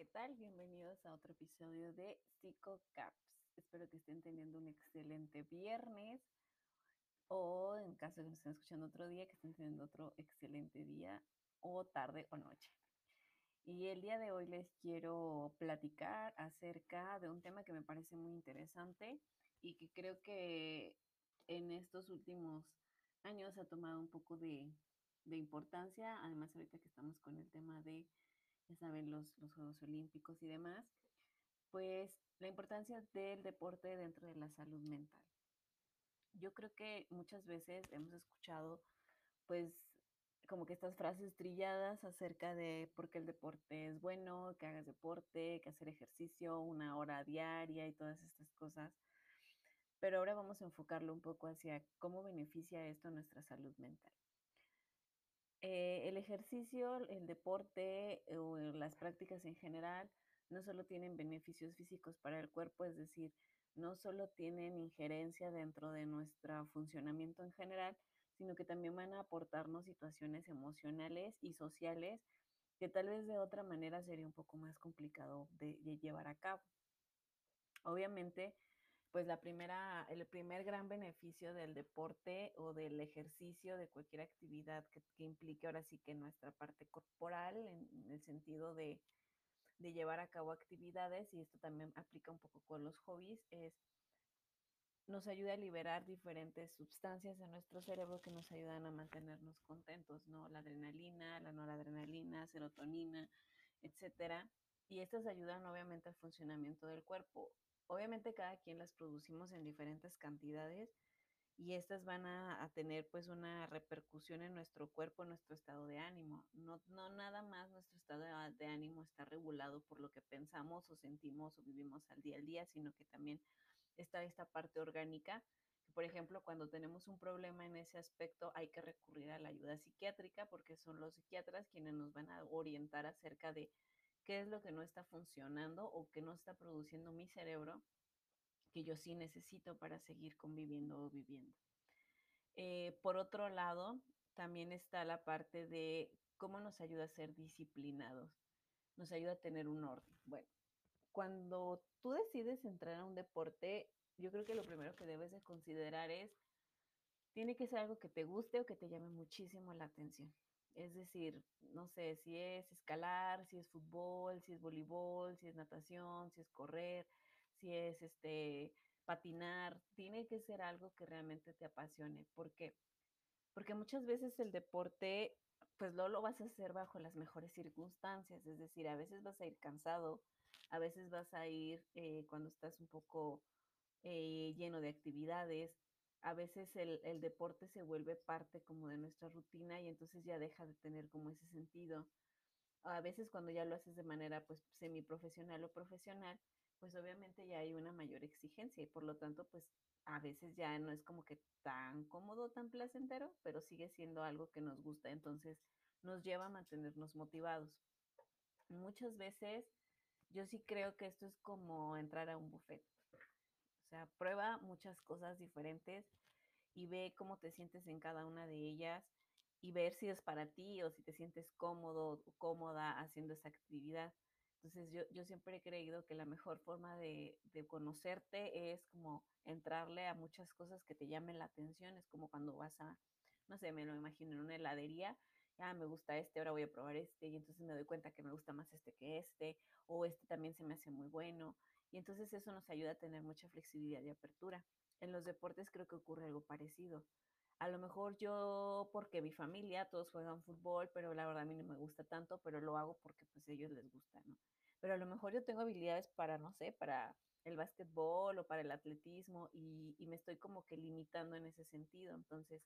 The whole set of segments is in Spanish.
¿qué tal? Bienvenidos a otro episodio de PsicoCaps. Espero que estén teniendo un excelente viernes o en caso de que nos estén escuchando otro día, que estén teniendo otro excelente día o tarde o noche. Y el día de hoy les quiero platicar acerca de un tema que me parece muy interesante y que creo que en estos últimos años ha tomado un poco de, de importancia, además ahorita que estamos con el tema de ya saben, los, los Juegos Olímpicos y demás, pues la importancia del deporte dentro de la salud mental. Yo creo que muchas veces hemos escuchado, pues, como que estas frases trilladas acerca de por qué el deporte es bueno, que hagas deporte, que hacer ejercicio una hora diaria y todas estas cosas. Pero ahora vamos a enfocarlo un poco hacia cómo beneficia esto nuestra salud mental. Eh, el ejercicio, el deporte eh, o las prácticas en general no solo tienen beneficios físicos para el cuerpo, es decir, no solo tienen injerencia dentro de nuestro funcionamiento en general, sino que también van a aportarnos situaciones emocionales y sociales que tal vez de otra manera sería un poco más complicado de, de llevar a cabo. Obviamente, pues la primera, el primer gran beneficio del deporte o del ejercicio de cualquier actividad que, implique ahora sí que nuestra parte corporal, en, el sentido de, de, llevar a cabo actividades, y esto también aplica un poco con los hobbies, es nos ayuda a liberar diferentes sustancias en nuestro cerebro que nos ayudan a mantenernos contentos, ¿no? La adrenalina, la noradrenalina, serotonina, etcétera. Y estas ayudan obviamente al funcionamiento del cuerpo Obviamente cada quien las producimos en diferentes cantidades y estas van a, tener pues una repercusión en nuestro cuerpo, en nuestro estado de ánimo. No, no nada más nuestro estado de, ánimo está regulado por lo que pensamos o sentimos o vivimos al día al día, sino que también está esta parte orgánica por ejemplo cuando tenemos un problema en ese aspecto hay que recurrir a la ayuda psiquiátrica porque son los psiquiatras quienes nos van a orientar acerca de qué es lo que no está funcionando o que no está produciendo mi cerebro que yo sí necesito para seguir conviviendo o viviendo. Eh, por otro lado, también está la parte de cómo nos ayuda a ser disciplinados, nos ayuda a tener un orden. Bueno, cuando tú decides entrar a un deporte, yo creo que lo primero que debes de considerar es, tiene que ser algo que te guste o que te llame muchísimo la atención. Es decir, no sé si es escalar, si es fútbol, si es voleibol, si es natación, si es correr, si es este patinar, tiene que ser algo que realmente te apasione, porque porque muchas veces el deporte pues no lo vas a hacer bajo las mejores circunstancias, es decir, a veces vas a ir cansado, a veces vas a ir eh, cuando estás un poco eh, lleno de actividades, a veces el, deporte se vuelve parte como de nuestra rutina y entonces ya deja de tener como ese sentido. A veces cuando ya lo haces de manera pues semiprofesional o profesional, pues obviamente ya hay una mayor exigencia y por lo tanto pues a veces ya no es como que tan cómodo, tan placentero, pero sigue siendo algo que nos gusta, entonces nos lleva a mantenernos motivados. Muchas veces yo sí creo que esto es como entrar a un buffet. Sea, prueba muchas cosas diferentes y ve cómo te sientes en cada una de ellas y ver si es para ti o si te sientes cómodo o cómoda haciendo esa actividad. Entonces yo, yo siempre he creído que la mejor forma de, de, conocerte es como entrarle a muchas cosas que te llamen la atención. Es como cuando vas a, no sé, me lo imagino en una heladería, ah, me gusta este, ahora voy a probar este, y entonces me doy cuenta que me gusta más este que este, o este también se me hace muy bueno. Y entonces eso nos ayuda a tener mucha flexibilidad y apertura. En los deportes creo que ocurre algo parecido. A lo mejor yo, porque mi familia, todos juegan fútbol, pero la verdad a mí no me gusta tanto, pero lo hago porque pues a ellos les gusta, ¿no? Pero a lo mejor yo tengo habilidades para, no sé, para el básquetbol o para el atletismo y, y me estoy como que limitando en ese sentido. Entonces,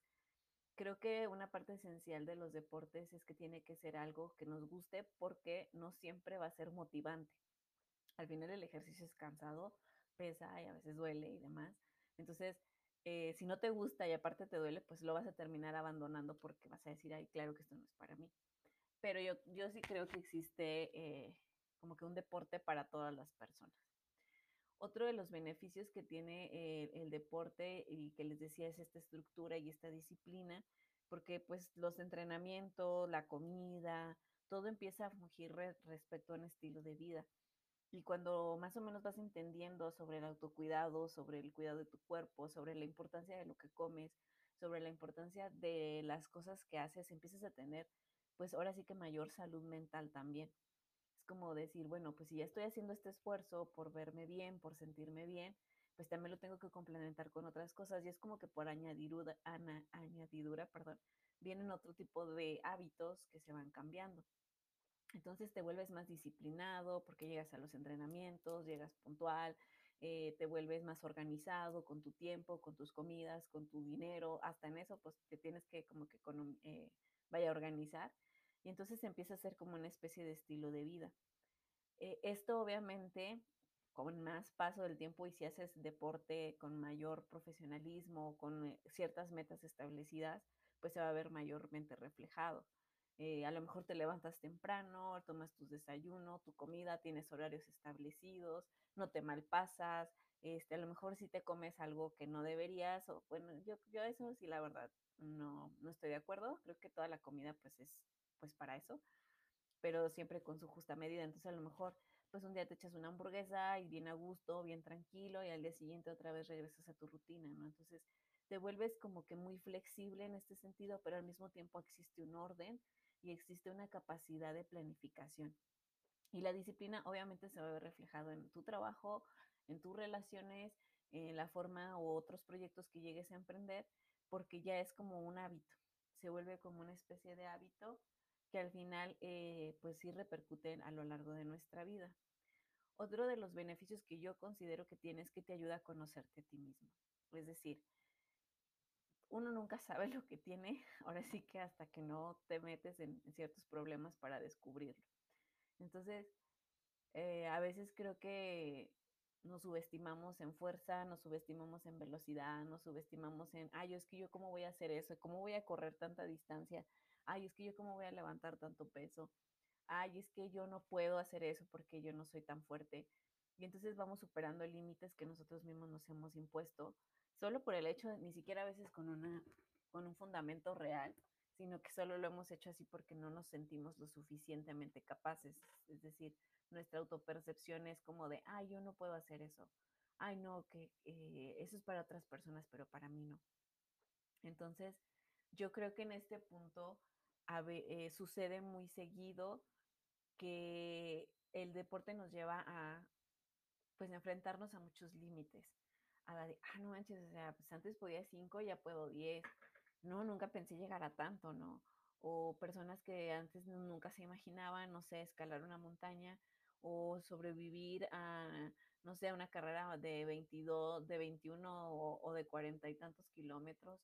creo que una parte esencial de los deportes es que tiene que ser algo que nos guste porque no siempre va a ser motivante al final el ejercicio es cansado, pesa y a veces duele y demás. Entonces, eh, si no te gusta y aparte te duele, pues lo vas a terminar abandonando porque vas a decir, ay, claro que esto no es para mí. Pero yo, yo sí creo que existe eh, como que un deporte para todas las personas. Otro de los beneficios que tiene eh, el deporte y que les decía es esta estructura y esta disciplina, porque pues los entrenamientos, la comida, todo empieza a fungir re respecto a un estilo de vida. Y cuando más o menos vas entendiendo sobre el autocuidado, sobre el cuidado de tu cuerpo, sobre la importancia de lo que comes, sobre la importancia de las cosas que haces, empiezas a tener, pues ahora sí que mayor salud mental también. Es como decir, bueno, pues si ya estoy haciendo este esfuerzo por verme bien, por sentirme bien, pues también lo tengo que complementar con otras cosas y es como que por añadidura, añadidura perdón, vienen otro tipo de hábitos que se van cambiando. Entonces te vuelves más disciplinado porque llegas a los entrenamientos, llegas puntual, eh, te vuelves más organizado con tu tiempo, con tus comidas, con tu dinero, hasta en eso pues te tienes que como que eh, vaya a organizar y entonces empieza a ser como una especie de estilo de vida. Eh, esto obviamente con más paso del tiempo y si haces deporte con mayor profesionalismo, con eh, ciertas metas establecidas, pues se va a ver mayormente reflejado. Eh, a lo mejor te levantas temprano, tomas tus desayunos, tu comida, tienes horarios establecidos, no te malpasas, este, a lo mejor si te comes algo que no deberías, o bueno, yo, yo eso sí la verdad no, no estoy de acuerdo, creo que toda la comida pues es pues para eso, pero siempre con su justa medida, entonces a lo mejor pues un día te echas una hamburguesa y bien a gusto, bien tranquilo, y al día siguiente otra vez regresas a tu rutina, ¿no? Entonces te vuelves como que muy flexible en este sentido, pero al mismo tiempo existe un orden y existe una capacidad de planificación. Y la disciplina obviamente se va a ver reflejado en tu trabajo, en tus relaciones, en la forma u otros proyectos que llegues a emprender, porque ya es como un hábito, se vuelve como una especie de hábito que al final eh, pues sí repercuten a lo largo de nuestra vida. Otro de los beneficios que yo considero que tiene es que te ayuda a conocerte a ti mismo. Es decir, uno nunca sabe lo que tiene, ahora sí que hasta que no te metes en, ciertos problemas para descubrirlo. Entonces, eh, a veces creo que nos subestimamos en fuerza, nos subestimamos en velocidad, nos subestimamos en, ay, es que yo cómo voy a hacer eso, cómo voy a correr tanta distancia, ay, es que yo cómo voy a levantar tanto peso, ay, es que yo no puedo hacer eso porque yo no soy tan fuerte. Y entonces vamos superando límites que nosotros mismos nos hemos impuesto, solo por el hecho, de, ni siquiera a veces con, una, con un fundamento real, sino que solo lo hemos hecho así porque no nos sentimos lo suficientemente capaces. Es decir, nuestra autopercepción es como de, ay, yo no puedo hacer eso. Ay, no, que eh, eso es para otras personas, pero para mí no. Entonces, yo creo que en este punto eh, sucede muy seguido que el deporte nos lleva a pues enfrentarnos a muchos límites. A la de, ah, no manches, o sea, pues antes podía 5, ya puedo 10. No, nunca pensé llegar a tanto, ¿no? O personas que antes nunca se imaginaban, no sé, escalar una montaña o sobrevivir a, no sé, una carrera de 22, de 21 o, o de 40 y tantos kilómetros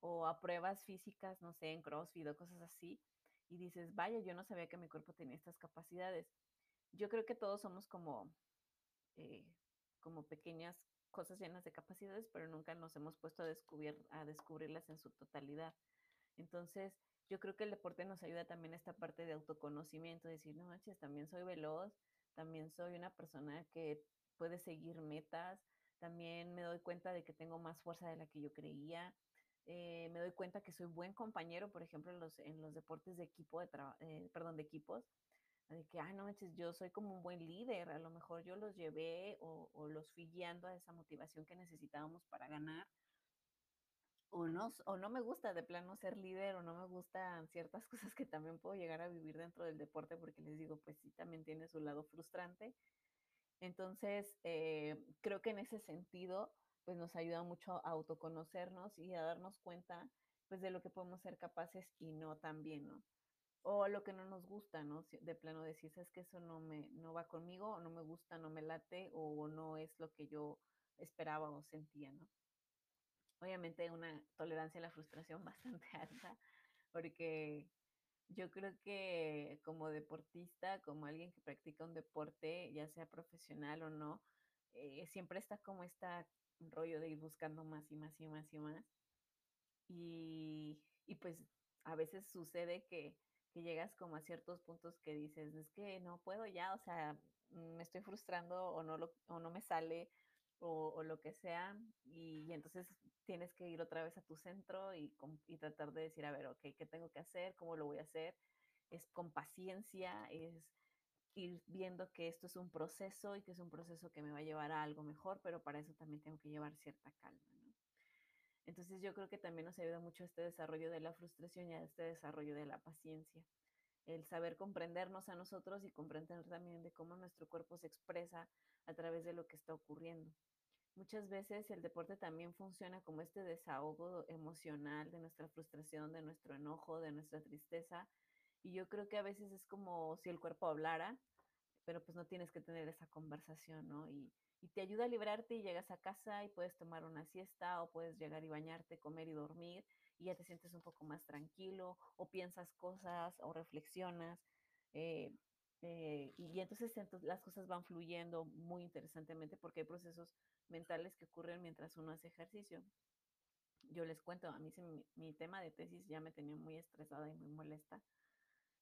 o a pruebas físicas, no sé, en CrossFit o cosas así, y dices, vaya, yo no sabía que mi cuerpo tenía estas capacidades. Yo creo que todos somos como, eh, como pequeñas cosas llenas de capacidades, pero nunca nos hemos puesto a, descubrir, a descubrirlas en su totalidad. Entonces, yo creo que el deporte nos ayuda también a esta parte de autoconocimiento, decir, no manches, también soy veloz, también soy una persona que puede seguir metas, también me doy cuenta de que tengo más fuerza de la que yo creía, eh, me doy cuenta que soy buen compañero, por ejemplo, en los, en los deportes de equipo, de eh, perdón, de equipos, de que, ay, no manches, yo soy como un buen líder, a lo mejor yo los llevé o, los fui guiando a esa motivación que necesitábamos para ganar, o no, o no me gusta de plano ser líder, o no me gustan ciertas cosas que también puedo llegar a vivir dentro del deporte, porque les digo, pues sí, también tiene su lado frustrante. Entonces, eh, creo que en ese sentido, pues nos ayuda mucho a autoconocernos y a darnos cuenta pues de lo que podemos ser capaces y no también, ¿no? O lo que no nos gusta, ¿no? De plano decir, es que eso no me no va conmigo, o no me gusta, no me late, o no es lo que yo esperaba o sentía, ¿no? Obviamente una tolerancia a la frustración bastante alta, porque yo creo que como deportista, como alguien que practica un deporte, ya sea profesional o no, eh, siempre está como esta rollo de ir buscando más y más y más y más. Y pues a veces sucede que, que, llegas como a ciertos puntos que dices, es que no puedo ya, o sea, me estoy frustrando o no, lo, o no me sale o, lo que sea. Y, entonces tienes que ir otra vez a tu centro y, y, tratar de decir, a ver, ok, ¿qué tengo que hacer? ¿Cómo lo voy a hacer? es con paciencia, es ir viendo que esto es un proceso y que es un proceso que me va a llevar a algo mejor, pero para eso también tengo que llevar cierta calma. Entonces yo creo que también nos ayuda mucho este desarrollo de la frustración y este desarrollo de la paciencia. El saber comprendernos a nosotros y comprender también de cómo nuestro cuerpo se expresa a través de lo que está ocurriendo. Muchas veces el deporte también funciona como este desahogo emocional de nuestra frustración, de nuestro enojo, de nuestra tristeza. Y yo creo que a veces es como si el cuerpo hablara, pero pues no tienes que tener esa conversación, ¿no? Y, y te ayuda a librarte y llegas a casa y puedes tomar una siesta o puedes llegar y bañarte, comer y dormir y ya te sientes un poco más tranquilo o piensas cosas o reflexionas. Eh, eh, y, entonces, las cosas van fluyendo muy interesantemente porque hay procesos mentales que ocurren mientras uno hace ejercicio. Yo les cuento, a mí se, mi, mi, tema de tesis ya me tenía muy estresada y muy molesta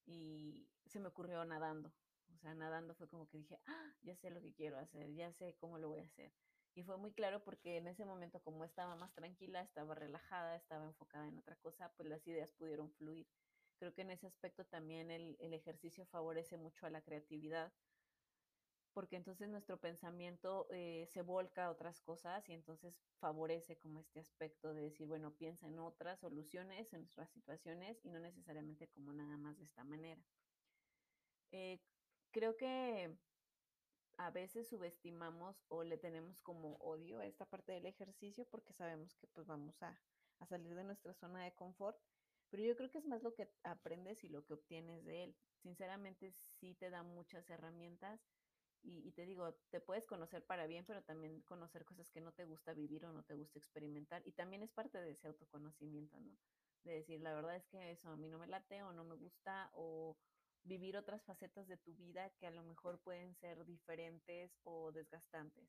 y se me ocurrió nadando. O sea, nadando fue como que dije, ah, ya sé lo que quiero hacer, ya sé cómo lo voy a hacer. Y fue muy claro porque en ese momento como estaba más tranquila, estaba relajada, estaba enfocada en otra cosa, pues las ideas pudieron fluir. Creo que en ese aspecto también el, el ejercicio favorece mucho a la creatividad, porque entonces nuestro pensamiento eh, se volca a otras cosas y entonces favorece como este aspecto de decir, bueno, piensa en otras soluciones, en nuestras situaciones y no necesariamente como nada más de esta manera. Eh, creo que a veces subestimamos o le tenemos como odio a esta parte del ejercicio porque sabemos que pues vamos a, salir de nuestra zona de confort pero yo creo que es más lo que aprendes y lo que obtienes de él. Sinceramente, sí te da muchas herramientas y, y, te digo, te puedes conocer para bien, pero también conocer cosas que no te gusta vivir o no te gusta experimentar. Y también es parte de ese autoconocimiento, ¿no? De decir, la verdad es que eso a mí no me late o no me gusta o vivir otras facetas de tu vida que a lo mejor pueden ser diferentes o desgastantes.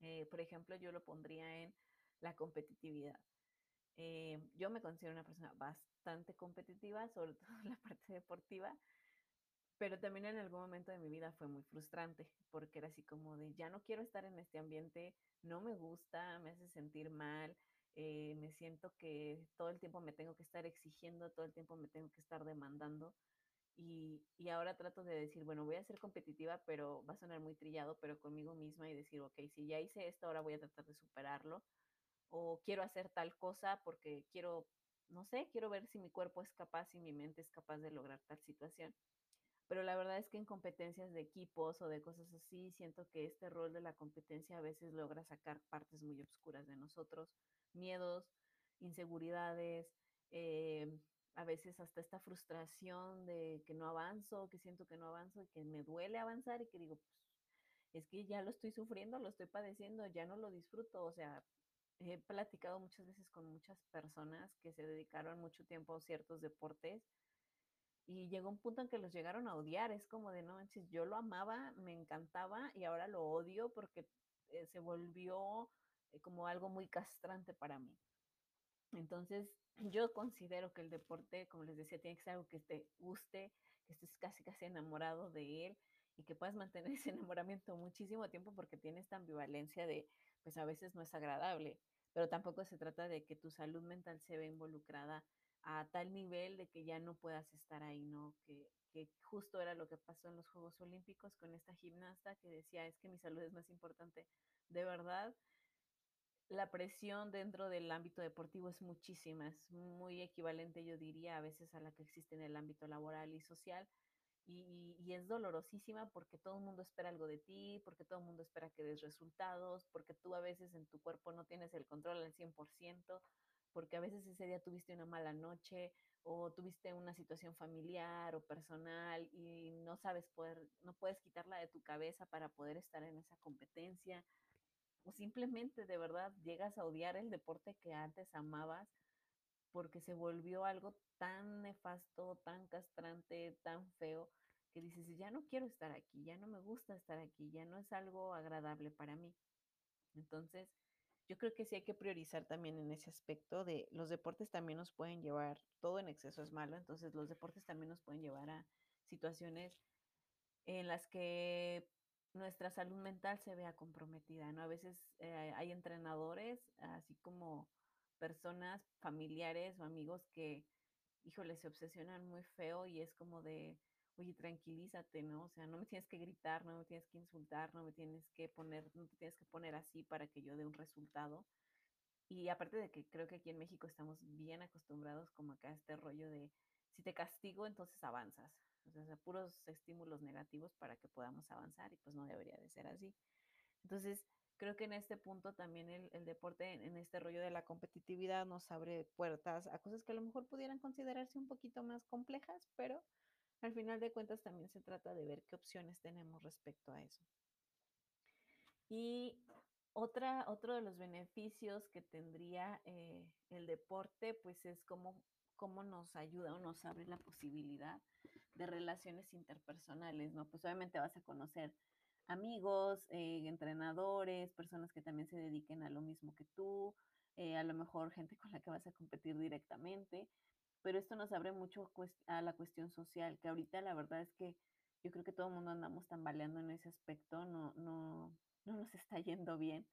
Eh, por ejemplo, yo lo pondría en la competitividad. Eh, yo me considero una persona bastante competitiva, sobre todo en la parte deportiva, pero también en algún momento de mi vida fue muy frustrante, porque era así como de, ya no quiero estar en este ambiente, no me gusta, me hace sentir mal, eh, me siento que todo el tiempo me tengo que estar exigiendo, todo el tiempo me tengo que estar demandando. Y, y, ahora trato de decir, bueno, voy a ser competitiva, pero va a sonar muy trillado, pero conmigo misma y decir, ok, si ya hice esto, ahora voy a tratar de superarlo o quiero hacer tal cosa porque quiero, no sé, quiero ver si mi cuerpo es capaz y mi mente es capaz de lograr tal situación. Pero la verdad es que en competencias de equipos o de cosas así, siento que este rol de la competencia a veces logra sacar partes muy oscuras de nosotros, miedos, inseguridades, eh, a veces hasta esta frustración de que no avanzo, que siento que no avanzo y que me duele avanzar y que digo, pues, es que ya lo estoy sufriendo, lo estoy padeciendo, ya no lo disfruto, o sea, he platicado muchas veces con muchas personas que se dedicaron mucho tiempo a ciertos deportes y llegó un punto en que los llegaron a odiar. Es como de, no manches, yo lo amaba, me encantaba y ahora lo odio porque eh, se volvió eh, como algo muy castrante para mí. Entonces, yo considero que el deporte, como les decía, tiene que ser algo que te guste, que estés casi casi enamorado de él y que puedas mantener ese enamoramiento muchísimo tiempo porque tiene esta ambivalencia de pues a veces no es agradable, pero tampoco se trata de que tu salud mental se ve involucrada a tal nivel de que ya no puedas estar ahí, ¿no? Que, que justo era lo que pasó en los Juegos Olímpicos con esta gimnasta que decía, es que mi salud es más importante. De verdad, la presión dentro del ámbito deportivo es muchísima, es muy equivalente, yo diría, a veces a la que existe en el ámbito laboral y social, y, y, es dolorosísima porque todo el mundo espera algo de ti, porque todo el mundo espera que des resultados, porque tú a veces en tu cuerpo no tienes el control al 100%, porque a veces ese día tuviste una mala noche o tuviste una situación familiar o personal y no sabes poder, no puedes quitarla de tu cabeza para poder estar en esa competencia. O simplemente de verdad llegas a odiar el deporte que antes amabas porque se volvió algo tan nefasto, tan castrante, tan feo, que dices, ya no quiero estar aquí, ya no me gusta estar aquí, ya no es algo agradable para mí. Entonces, yo creo que sí hay que priorizar también en ese aspecto de los deportes también nos pueden llevar, todo en exceso es malo, entonces los deportes también nos pueden llevar a situaciones en las que nuestra salud mental se vea comprometida, ¿no? A veces eh, hay entrenadores, así como personas, familiares o amigos que híjole, se obsesionan muy feo y es como de, oye, tranquilízate, ¿no? O sea, no me tienes que gritar, no me tienes que insultar, no me tienes que poner, no te tienes que poner así para que yo dé un resultado. Y aparte de que creo que aquí en México estamos bien acostumbrados como acá a este rollo de, si te castigo, entonces avanzas. O sea, puros estímulos negativos para que podamos avanzar y pues no debería de ser así. Entonces, creo que en este punto también el, deporte, en, este rollo de la competitividad, nos abre puertas a cosas que a lo mejor pudieran considerarse un poquito más complejas, pero al final de cuentas también se trata de ver qué opciones tenemos respecto a eso. Y otra, otro de los beneficios que tendría eh, el deporte, pues es cómo, cómo nos ayuda o nos abre la posibilidad de relaciones interpersonales, ¿no? Pues obviamente vas a conocer amigos, eh, entrenadores, personas que también se dediquen a lo mismo que tú, eh, a lo mejor gente con la que vas a competir directamente, pero esto nos abre mucho a la cuestión social, que ahorita la verdad es que yo creo que todo el mundo andamos tambaleando en ese aspecto, no, no, no nos está yendo bien,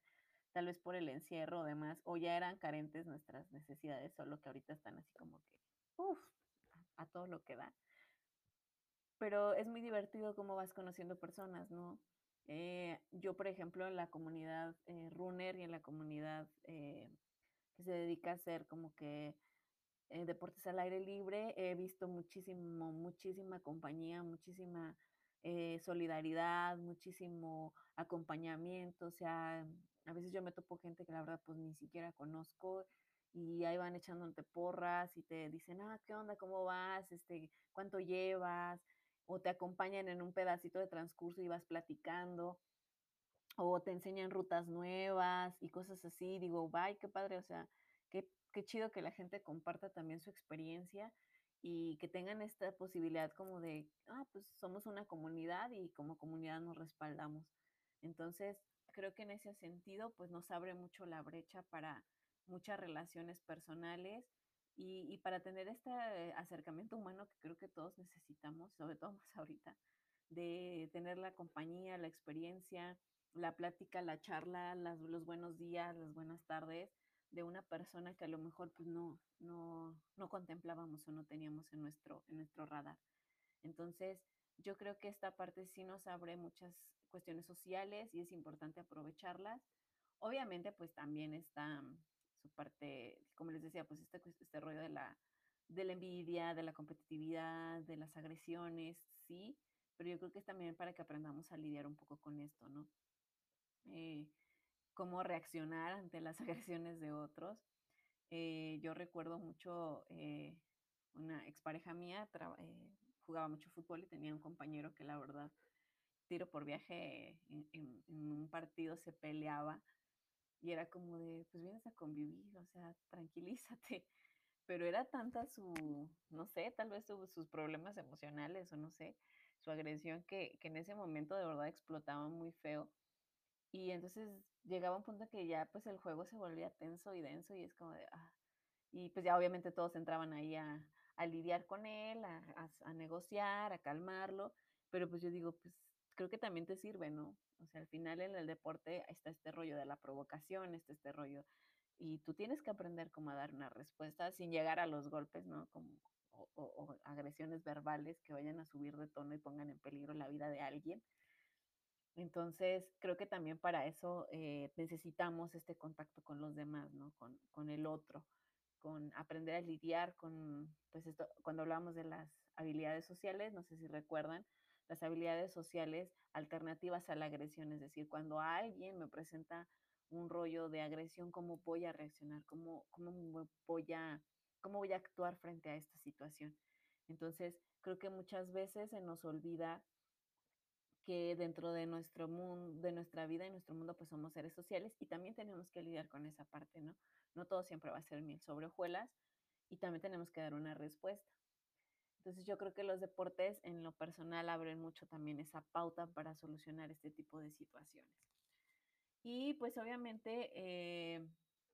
tal vez por el encierro o demás, o ya eran carentes nuestras necesidades, solo que ahorita están así como que, uff, a todo lo que da. Pero es muy divertido cómo vas conociendo personas, ¿no? Eh, yo, por ejemplo, en la comunidad eh, runner y en la comunidad eh, que se dedica a hacer como que deportes al aire libre, he visto muchísimo, muchísima compañía, muchísima solidaridad, muchísimo acompañamiento, o sea, a veces yo me topo gente que la verdad pues ni siquiera conozco y ahí van echándote porras y te dicen, ah, ¿qué onda? ¿Cómo vas? Este, ¿Cuánto llevas? O te acompañan en un pedacito de transcurso y vas platicando, o te enseñan rutas nuevas y cosas así. Digo, bye, qué padre, o sea, qué, qué chido que la gente comparta también su experiencia y que tengan esta posibilidad como de, ah, pues somos una comunidad y como comunidad nos respaldamos. Entonces, creo que en ese sentido, pues nos abre mucho la brecha para muchas relaciones personales y, y para tener este acercamiento humano que creo que todos necesitamos, sobre todo más ahorita, de tener la compañía, la experiencia, la plática, la charla, las, los buenos días, las buenas tardes de una persona que a lo mejor pues no, no, no contemplábamos o no teníamos en nuestro, en nuestro radar. Entonces, yo creo que esta parte sí nos abre muchas cuestiones sociales y es importante aprovecharlas. Obviamente, pues también está su parte, como les decía, pues este, este rollo de la, de la envidia, de la competitividad, de las agresiones, sí, pero yo creo que es también para que aprendamos a lidiar un poco con esto, ¿no? Eh, cómo reaccionar ante las agresiones de otros. Eh, yo recuerdo mucho eh, una expareja mía, eh, jugaba mucho fútbol y tenía un compañero que la verdad, tiro por viaje en, en, en, un partido se peleaba y era como de, pues vienes a convivir, o sea, tranquilízate. Pero era tanta su, no sé, tal vez su, sus problemas emocionales o no sé, su agresión que, que en ese momento de verdad explotaba muy feo y entonces llegaba un punto que ya pues el juego se volvía tenso y denso y es como de, ah. y pues ya obviamente todos entraban ahí a, a lidiar con él, a, a, a, negociar, a calmarlo, pero pues yo digo, pues creo que también te sirve, ¿no? O sea, al final en el deporte está este rollo de la provocación, está este rollo, y tú tienes que aprender cómo dar una respuesta sin llegar a los golpes, ¿no? Como, o, o, o agresiones verbales que vayan a subir de tono y pongan en peligro la vida de alguien entonces, creo que también para eso eh, necesitamos este contacto con los demás, ¿no? Con, con, el otro, con aprender a lidiar con, pues esto, cuando hablamos de las habilidades sociales, no sé si recuerdan, las habilidades sociales alternativas a la agresión, es decir, cuando alguien me presenta un rollo de agresión, ¿cómo voy a reaccionar? ¿Cómo, cómo voy a, cómo voy a actuar frente a esta situación? Entonces, creo que muchas veces se nos olvida que dentro de nuestro mundo, de nuestra vida y nuestro mundo, pues somos seres sociales y también tenemos que lidiar con esa parte, ¿no? No todo siempre va a ser miel sobre hojuelas y también tenemos que dar una respuesta. Entonces yo creo que los deportes en lo personal abren mucho también esa pauta para solucionar este tipo de situaciones. Y pues obviamente eh,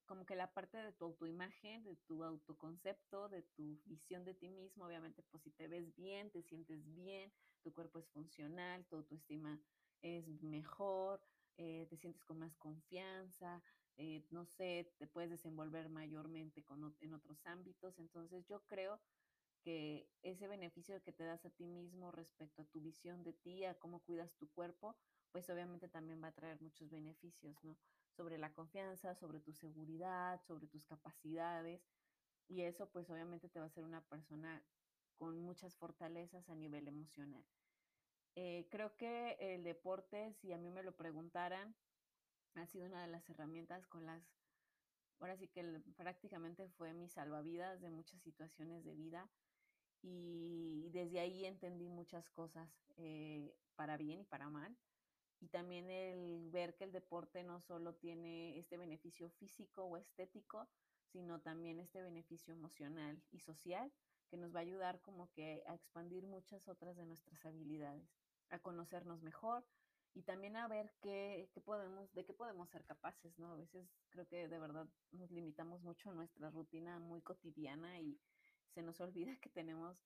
como que la parte de tu autoimagen, de tu autoconcepto, de tu visión de ti mismo, obviamente, pues si te ves bien, te sientes bien, tu cuerpo es funcional, tu autoestima es mejor, eh, te sientes con más confianza, eh, no sé, te puedes desenvolver mayormente con, en otros ámbitos. Entonces yo creo que ese beneficio que te das a ti mismo respecto a tu visión de ti, a cómo cuidas tu cuerpo, pues obviamente también va a traer muchos beneficios, ¿no? Sobre la confianza, sobre tu seguridad, sobre tus capacidades. Y eso pues obviamente te va a hacer una persona con muchas fortalezas a nivel emocional. Eh, creo que el deporte, si a mí me lo preguntaran, ha sido una de las herramientas con las, ahora sí que prácticamente fue mi salvavidas de muchas situaciones de vida y desde ahí entendí muchas cosas eh, para bien y para mal. Y también el ver que el deporte no solo tiene este beneficio físico o estético, sino también este beneficio emocional y social que nos va a ayudar como que a expandir muchas otras de nuestras habilidades, a conocernos mejor y también a ver qué, qué podemos, de qué podemos ser capaces, ¿no? A veces creo que de verdad nos limitamos mucho a nuestra rutina muy cotidiana y se nos olvida que tenemos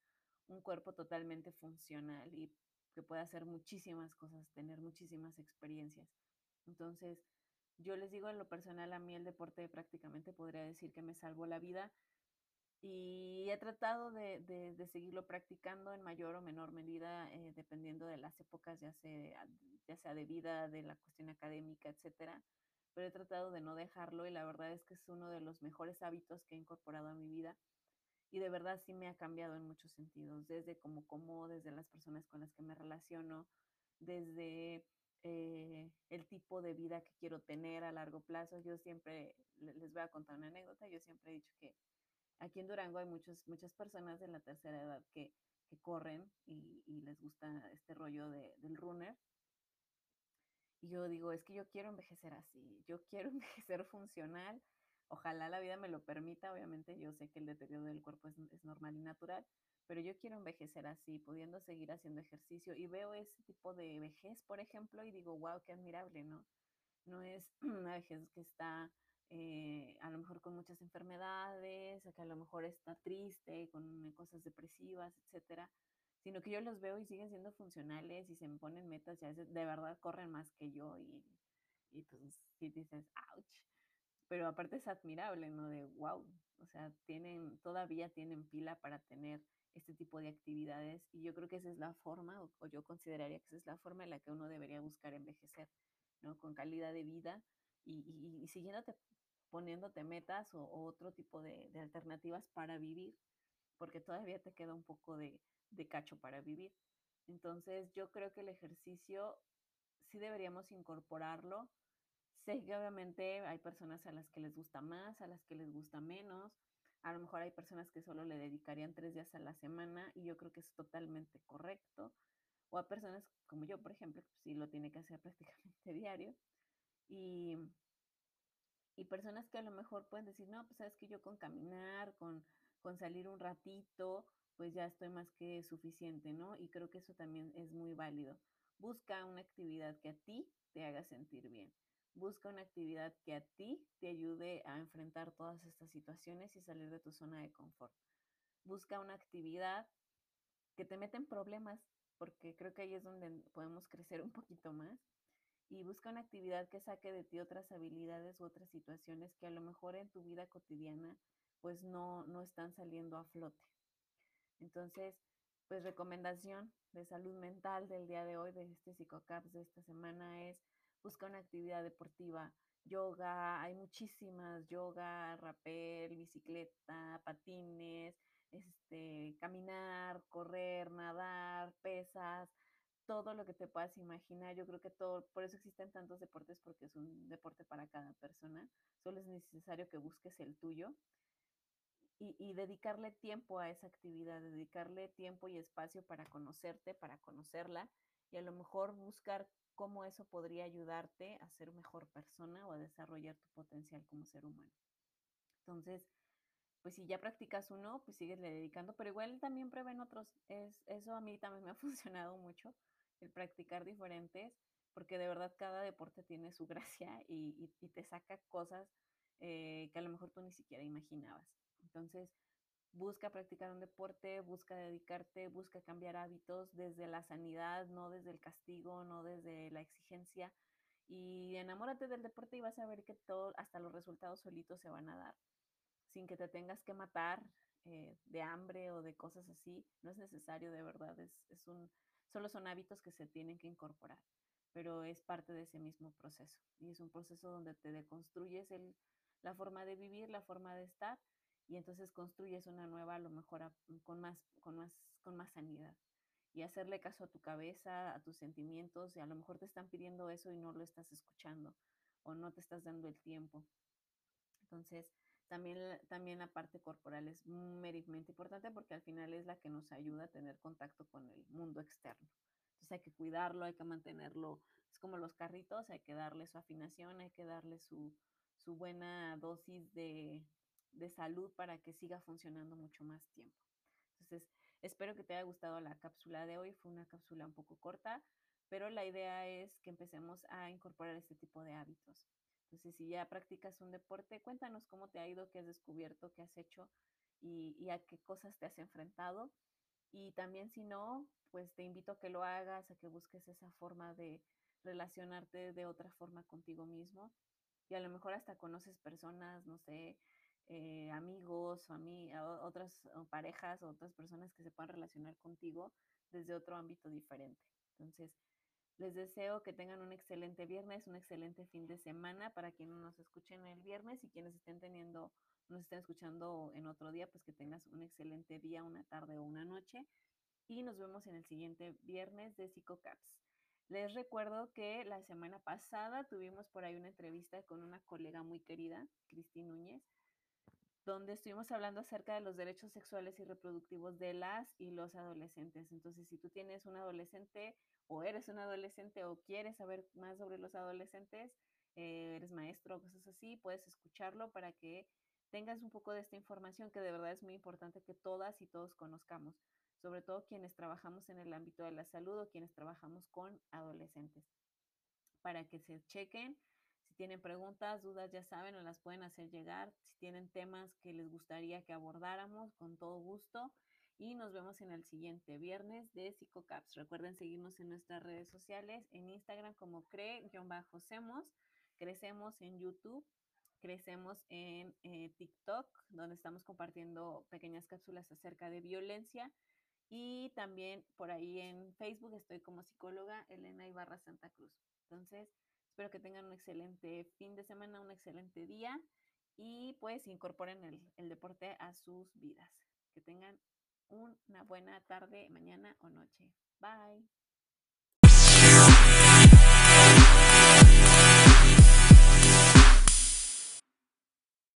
un cuerpo totalmente funcional y que puede hacer muchísimas cosas, tener muchísimas experiencias. Entonces, yo les digo en lo personal, a mí el deporte prácticamente podría decir que me salvó la vida y he tratado de, de, seguirlo practicando en mayor o menor medida, eh, dependiendo de las épocas, ya sea, ya sea de vida, de la cuestión académica, etcétera. Pero he tratado de no dejarlo y la verdad es que es uno de los mejores hábitos que he incorporado a mi vida y de verdad sí me ha cambiado en muchos sentidos, desde cómo como, desde las personas con las que me relaciono, desde eh, el tipo de vida que quiero tener a largo plazo. Yo siempre, les voy a contar una anécdota, yo siempre he dicho que aquí en Durango hay muchos, muchas personas de la tercera edad que, que corren y, y, les gusta este rollo de, del runner. Y yo digo, es que yo quiero envejecer así, yo quiero envejecer funcional, Ojalá la vida me lo permita, obviamente yo sé que el deterioro del cuerpo es, es, normal y natural, pero yo quiero envejecer así, pudiendo seguir haciendo ejercicio y veo ese tipo de vejez, por ejemplo, y digo, wow, qué admirable, ¿no? No es una vejez que está eh, a lo mejor con muchas enfermedades, que a lo mejor está triste, con cosas depresivas, etcétera, sino que yo los veo y siguen siendo funcionales y se me ponen metas, ya de verdad corren más que yo y, y pues sí dices, ouch, pero aparte es admirable, ¿no? De wow, o sea, tienen, todavía tienen pila para tener este tipo de actividades y yo creo que esa es la forma, o, yo consideraría que esa es la forma en la que uno debería buscar envejecer, ¿no? Con calidad de vida y, y, y siguiéndote, poniéndote metas o, o otro tipo de, de, alternativas para vivir, porque todavía te queda un poco de, de cacho para vivir. Entonces yo creo que el ejercicio sí deberíamos incorporarlo Sé que obviamente hay personas a las que les gusta más, a las que les gusta menos. A lo mejor hay personas que solo le dedicarían tres días a la semana y yo creo que es totalmente correcto. O a personas como yo, por ejemplo, que sí lo tiene que hacer prácticamente diario. Y, y personas que a lo mejor pueden decir, no, pues sabes que yo con caminar, con, con salir un ratito, pues ya estoy más que suficiente, ¿no? Y creo que eso también es muy válido. Busca una actividad que a ti te haga sentir bien. Busca una actividad que a ti te ayude a enfrentar todas estas situaciones y salir de tu zona de confort. Busca una actividad que te meta en problemas, porque creo que ahí es donde podemos crecer un poquito más. Y busca una actividad que saque de ti otras habilidades u otras situaciones que a lo mejor en tu vida cotidiana pues no, no están saliendo a flote. Entonces, pues recomendación de salud mental del día de hoy, de este psicocaps de esta semana es busca una actividad deportiva, yoga, hay muchísimas, yoga, rapel, bicicleta, patines, este, caminar, correr, nadar, pesas, todo lo que te puedas imaginar. Yo creo que todo, por eso existen tantos deportes, porque es un deporte para cada persona. Solo es necesario que busques el tuyo y, y dedicarle tiempo a esa actividad, dedicarle tiempo y espacio para conocerte, para conocerla y a lo mejor buscar cómo eso podría ayudarte a ser mejor persona o a desarrollar tu potencial como ser humano. Entonces, pues si ya practicas uno, pues sigues dedicando, pero igual también prueben otros. Es, eso a mí también me ha funcionado mucho, el practicar diferentes, porque de verdad cada deporte tiene su gracia y te saca cosas eh, que a lo mejor tú ni siquiera imaginabas. Entonces, busca practicar un deporte, busca dedicarte, busca cambiar hábitos desde la sanidad, no desde el castigo, no desde la exigencia. Y enamórate del deporte y vas a ver que todo, hasta los resultados solitos se van a dar, sin que te tengas que matar eh, de hambre o de cosas así. No es necesario, de verdad. Es, es un, solo son hábitos que se tienen que incorporar, pero es parte de ese mismo proceso. Y es un proceso donde te deconstruyes el, la forma de vivir, la forma de estar, y entonces construyes una nueva, a lo mejor a, con, más, con, más, con más sanidad. Y hacerle caso a tu cabeza, a tus sentimientos, y a lo mejor te están pidiendo eso y no lo estás escuchando o no te estás dando el tiempo. Entonces, también, también la parte corporal es meramente importante porque al final es la que nos ayuda a tener contacto con el mundo externo. Entonces hay que cuidarlo, hay que mantenerlo, es como los carritos, hay que darle su afinación, hay que darle su, su buena dosis de, de salud para que siga funcionando mucho más tiempo. Entonces, espero que te haya gustado la cápsula de hoy. Fue una cápsula un poco corta, pero la idea es que empecemos a incorporar este tipo de hábitos. Entonces, si ya practicas un deporte, cuéntanos cómo te ha ido, qué has descubierto, qué has hecho y, a qué cosas te has enfrentado. Y también si no, pues te invito a que lo hagas, a que busques esa forma de relacionarte de otra forma contigo mismo. Y a lo mejor hasta conoces personas, no sé, eh, amigos otras parejas o otras personas que se puedan relacionar contigo desde otro ámbito diferente. Entonces, les deseo que tengan un excelente viernes, un excelente fin de semana para quienes nos escuchen el viernes y quienes estén teniendo, nos estén escuchando en otro día, pues que tengas un excelente día, una tarde o una noche. Y nos vemos en el siguiente viernes de PsicoCaps. Les recuerdo que la semana pasada tuvimos por ahí una entrevista con una colega muy querida, Cristi Núñez, donde estuvimos hablando acerca de los derechos sexuales y reproductivos de las y los adolescentes. Entonces, si tú tienes un adolescente o eres un adolescente o quieres saber más sobre los adolescentes, eh, eres maestro o cosas así, puedes escucharlo para que tengas un poco de esta información que de verdad es muy importante que todas y todos conozcamos, sobre todo quienes trabajamos en el ámbito de la salud o quienes trabajamos con adolescentes, para que se chequen si tienen preguntas, dudas, ya saben, nos las pueden hacer llegar. Si tienen temas que les gustaría que abordáramos, con todo gusto. Y nos vemos en el siguiente viernes de PsicoCaps. Recuerden seguirnos en nuestras redes sociales, en Instagram como cree-semos, crecemos en YouTube, crecemos en eh, TikTok, donde estamos compartiendo pequeñas cápsulas acerca de violencia. Y también por ahí en Facebook estoy como psicóloga Elena Ibarra Santa Cruz. Entonces, Espero que tengan un excelente fin de semana, un excelente día y pues incorporen el, el deporte a sus vidas. Que tengan una buena tarde, mañana o noche. Bye.